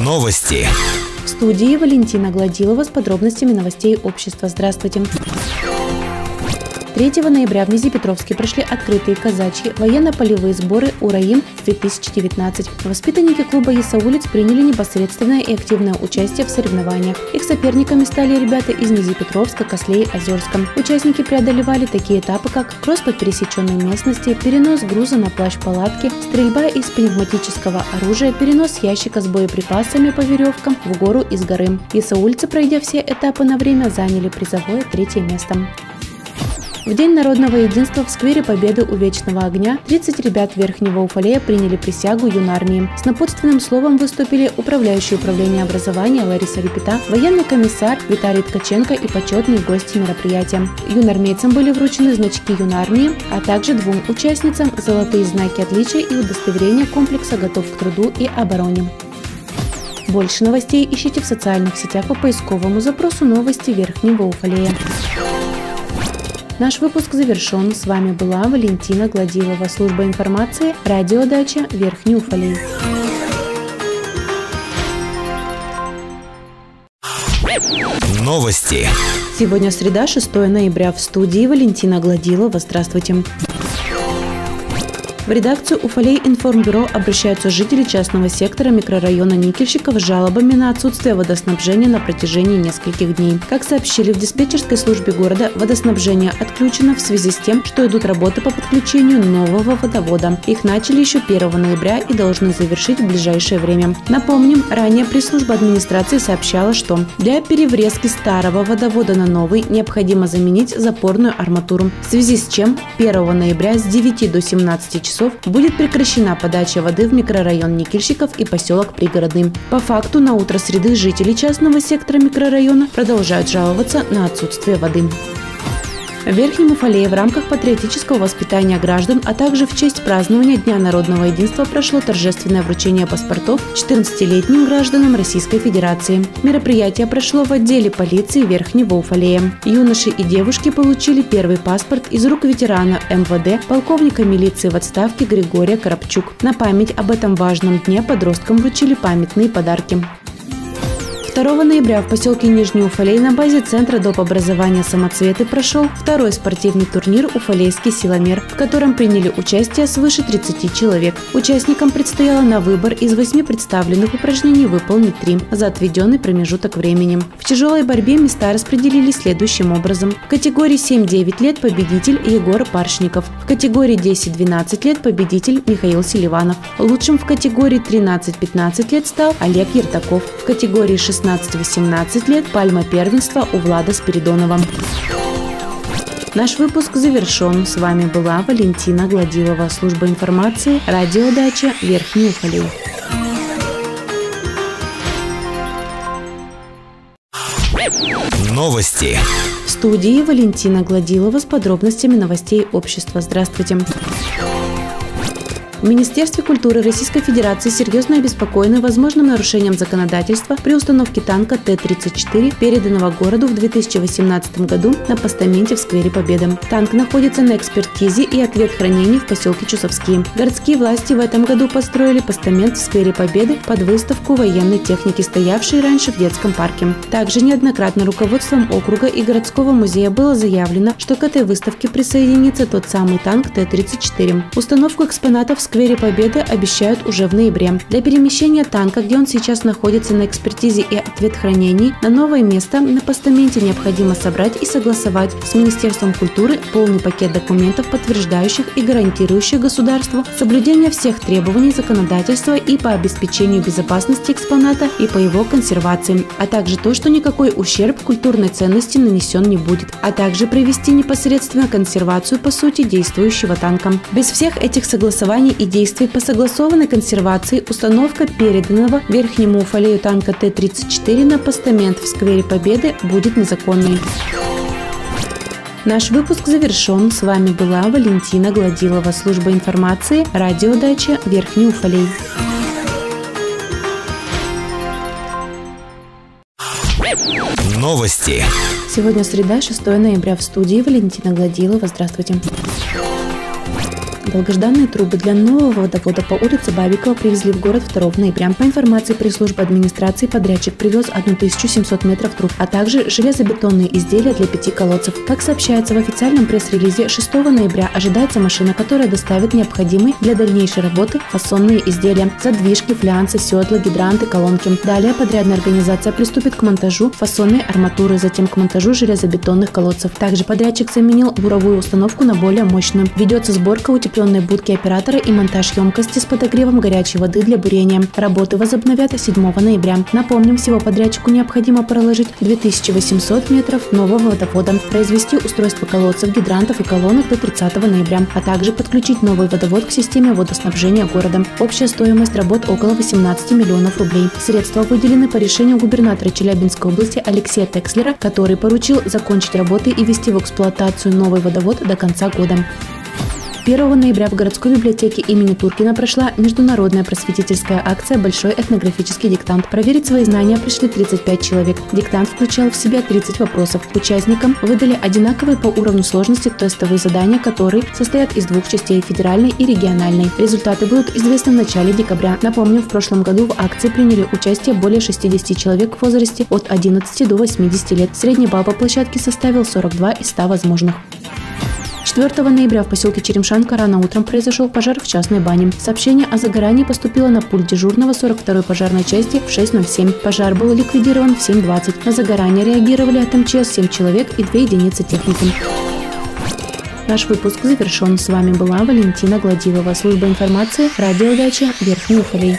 Новости. В студии Валентина Гладилова с подробностями новостей общества. Здравствуйте. 3 ноября в Низепетровске прошли открытые казачьи военно-полевые сборы «Ураим-2019». Воспитанники клуба «Ясаулиц» приняли непосредственное и активное участие в соревнованиях. Их соперниками стали ребята из Низепетровска, Кослей, Озерска. Участники преодолевали такие этапы, как кросс по пересеченной местности, перенос груза на плащ палатки, стрельба из пневматического оружия, перенос ящика с боеприпасами по веревкам в гору из горы. Ясаульцы, пройдя все этапы на время, заняли призовое третье место. В День народного единства в сквере Победы у Вечного огня 30 ребят Верхнего Уфалея приняли присягу юнармии. С напутственным словом выступили управляющий управление образования Лариса Репета, военный комиссар Виталий Ткаченко и почетные гости мероприятия. Юнармейцам были вручены значки юнармии, а также двум участницам золотые знаки отличия и удостоверения комплекса «Готов к труду и обороне». Больше новостей ищите в социальных сетях по поисковому запросу «Новости Верхнего Уфалея». Наш выпуск завершен. С вами была Валентина Гладилова, служба информации, радиодача Верхний Уфалей. Новости. Сегодня среда, 6 ноября. В студии Валентина Гладилова. Здравствуйте. В редакцию Уфалей информбюро обращаются жители частного сектора микрорайона Никельщиков с жалобами на отсутствие водоснабжения на протяжении нескольких дней. Как сообщили в диспетчерской службе города, водоснабжение отключено в связи с тем, что идут работы по подключению нового водовода. Их начали еще 1 ноября и должны завершить в ближайшее время. Напомним, ранее пресс-служба администрации сообщала, что для переврезки старого водовода на новый необходимо заменить запорную арматуру, в связи с чем 1 ноября с 9 до 17 часов часов будет прекращена подача воды в микрорайон Никельщиков и поселок Пригородный. По факту на утро среды жители частного сектора микрорайона продолжают жаловаться на отсутствие воды. В Верхнем Уфалее в рамках патриотического воспитания граждан, а также в честь празднования Дня народного единства прошло торжественное вручение паспортов 14-летним гражданам Российской Федерации. Мероприятие прошло в отделе полиции Верхнего Уфалея. Юноши и девушки получили первый паспорт из рук ветерана МВД, полковника милиции в отставке Григория Коробчук. На память об этом важном дне подросткам вручили памятные подарки. 2 ноября в поселке Нижний Уфалей на базе Центра доп. образования «Самоцветы» прошел второй спортивный турнир «Уфалейский силомер», в котором приняли участие свыше 30 человек. Участникам предстояло на выбор из восьми представленных упражнений выполнить три за отведенный промежуток времени. В тяжелой борьбе места распределились следующим образом. В категории 7-9 лет победитель Егор Паршников. В категории 10-12 лет победитель Михаил Селиванов. Лучшим в категории 13-15 лет стал Олег Ертаков. В категории 16 16-18 лет пальма первенства у Влада Спиридонова. Наш выпуск завершен. С вами была Валентина Гладилова, служба информации, радиодача Верхний Уфалей. Новости. В студии Валентина Гладилова с подробностями новостей общества. Здравствуйте. В Министерстве культуры Российской Федерации серьезно обеспокоены возможным нарушением законодательства при установке танка Т-34, переданного городу в 2018 году на постаменте в сквере Победы. Танк находится на экспертизе и ответ хранения в поселке Чусовские. Городские власти в этом году построили постамент в сквере Победы под выставку военной техники, стоявшей раньше в детском парке. Также неоднократно руководством округа и городского музея было заявлено, что к этой выставке присоединится тот самый танк Т-34. Установку экспонатов в сквере Победы обещают уже в ноябре. Для перемещения танка, где он сейчас находится на экспертизе и ответ хранений, на новое место на постаменте необходимо собрать и согласовать с Министерством культуры полный пакет документов, подтверждающих и гарантирующих государству соблюдение всех требований законодательства и по обеспечению безопасности экспоната и по его консервации, а также то, что никакой ущерб культурной ценности нанесен не будет, а также привести непосредственно консервацию по сути действующего танка. Без всех этих согласований и действий по согласованной консервации установка переданного Верхнему Уфалею танка Т-34 на постамент в сквере Победы будет незаконной. Наш выпуск завершен. С вами была Валентина Гладилова, служба информации, радиодача Верхний Уфалей. Новости. Сегодня среда, 6 ноября в студии Валентина Гладилова. Здравствуйте. Долгожданные трубы для нового водовода по улице Бабикова привезли в город 2 ноября. По информации пресс-службы администрации, подрядчик привез 1700 метров труб, а также железобетонные изделия для пяти колодцев. Как сообщается в официальном пресс-релизе, 6 ноября ожидается машина, которая доставит необходимые для дальнейшей работы фасонные изделия – задвижки, флянцы, седла, гидранты, колонки. Далее подрядная организация приступит к монтажу фасонной арматуры, затем к монтажу железобетонных колодцев. Также подрядчик заменил буровую установку на более мощную. Ведется сборка утепленной будки оператора и монтаж емкости с подогревом горячей воды для бурения. Работы возобновят 7 ноября. Напомним, всего подрядчику необходимо проложить 2800 метров нового водовода, произвести устройство колодцев, гидрантов и колонок до 30 ноября, а также подключить новый водовод к системе водоснабжения города. Общая стоимость работ около 18 миллионов рублей. Средства выделены по решению губернатора Челябинской области Алексея Текслера, который поручил закончить работы и ввести в эксплуатацию новый водовод до конца года. 1 ноября в городской библиотеке имени Туркина прошла международная просветительская акция «Большой этнографический диктант». Проверить свои знания пришли 35 человек. Диктант включал в себя 30 вопросов. Участникам выдали одинаковые по уровню сложности тестовые задания, которые состоят из двух частей – федеральной и региональной. Результаты будут известны в начале декабря. Напомню, в прошлом году в акции приняли участие более 60 человек в возрасте от 11 до 80 лет. Средний балл по площадке составил 42 из 100 возможных. 4 ноября в поселке Черемшанка рано утром произошел пожар в частной бане. Сообщение о загорании поступило на пульт дежурного 42-й пожарной части в 6.07. Пожар был ликвидирован в 7.20. На загорание реагировали от МЧС 7 человек и 2 единицы техники. Наш выпуск завершен. С вами была Валентина Гладилова. Служба информации. Радио Дача. Верхний Уфалей.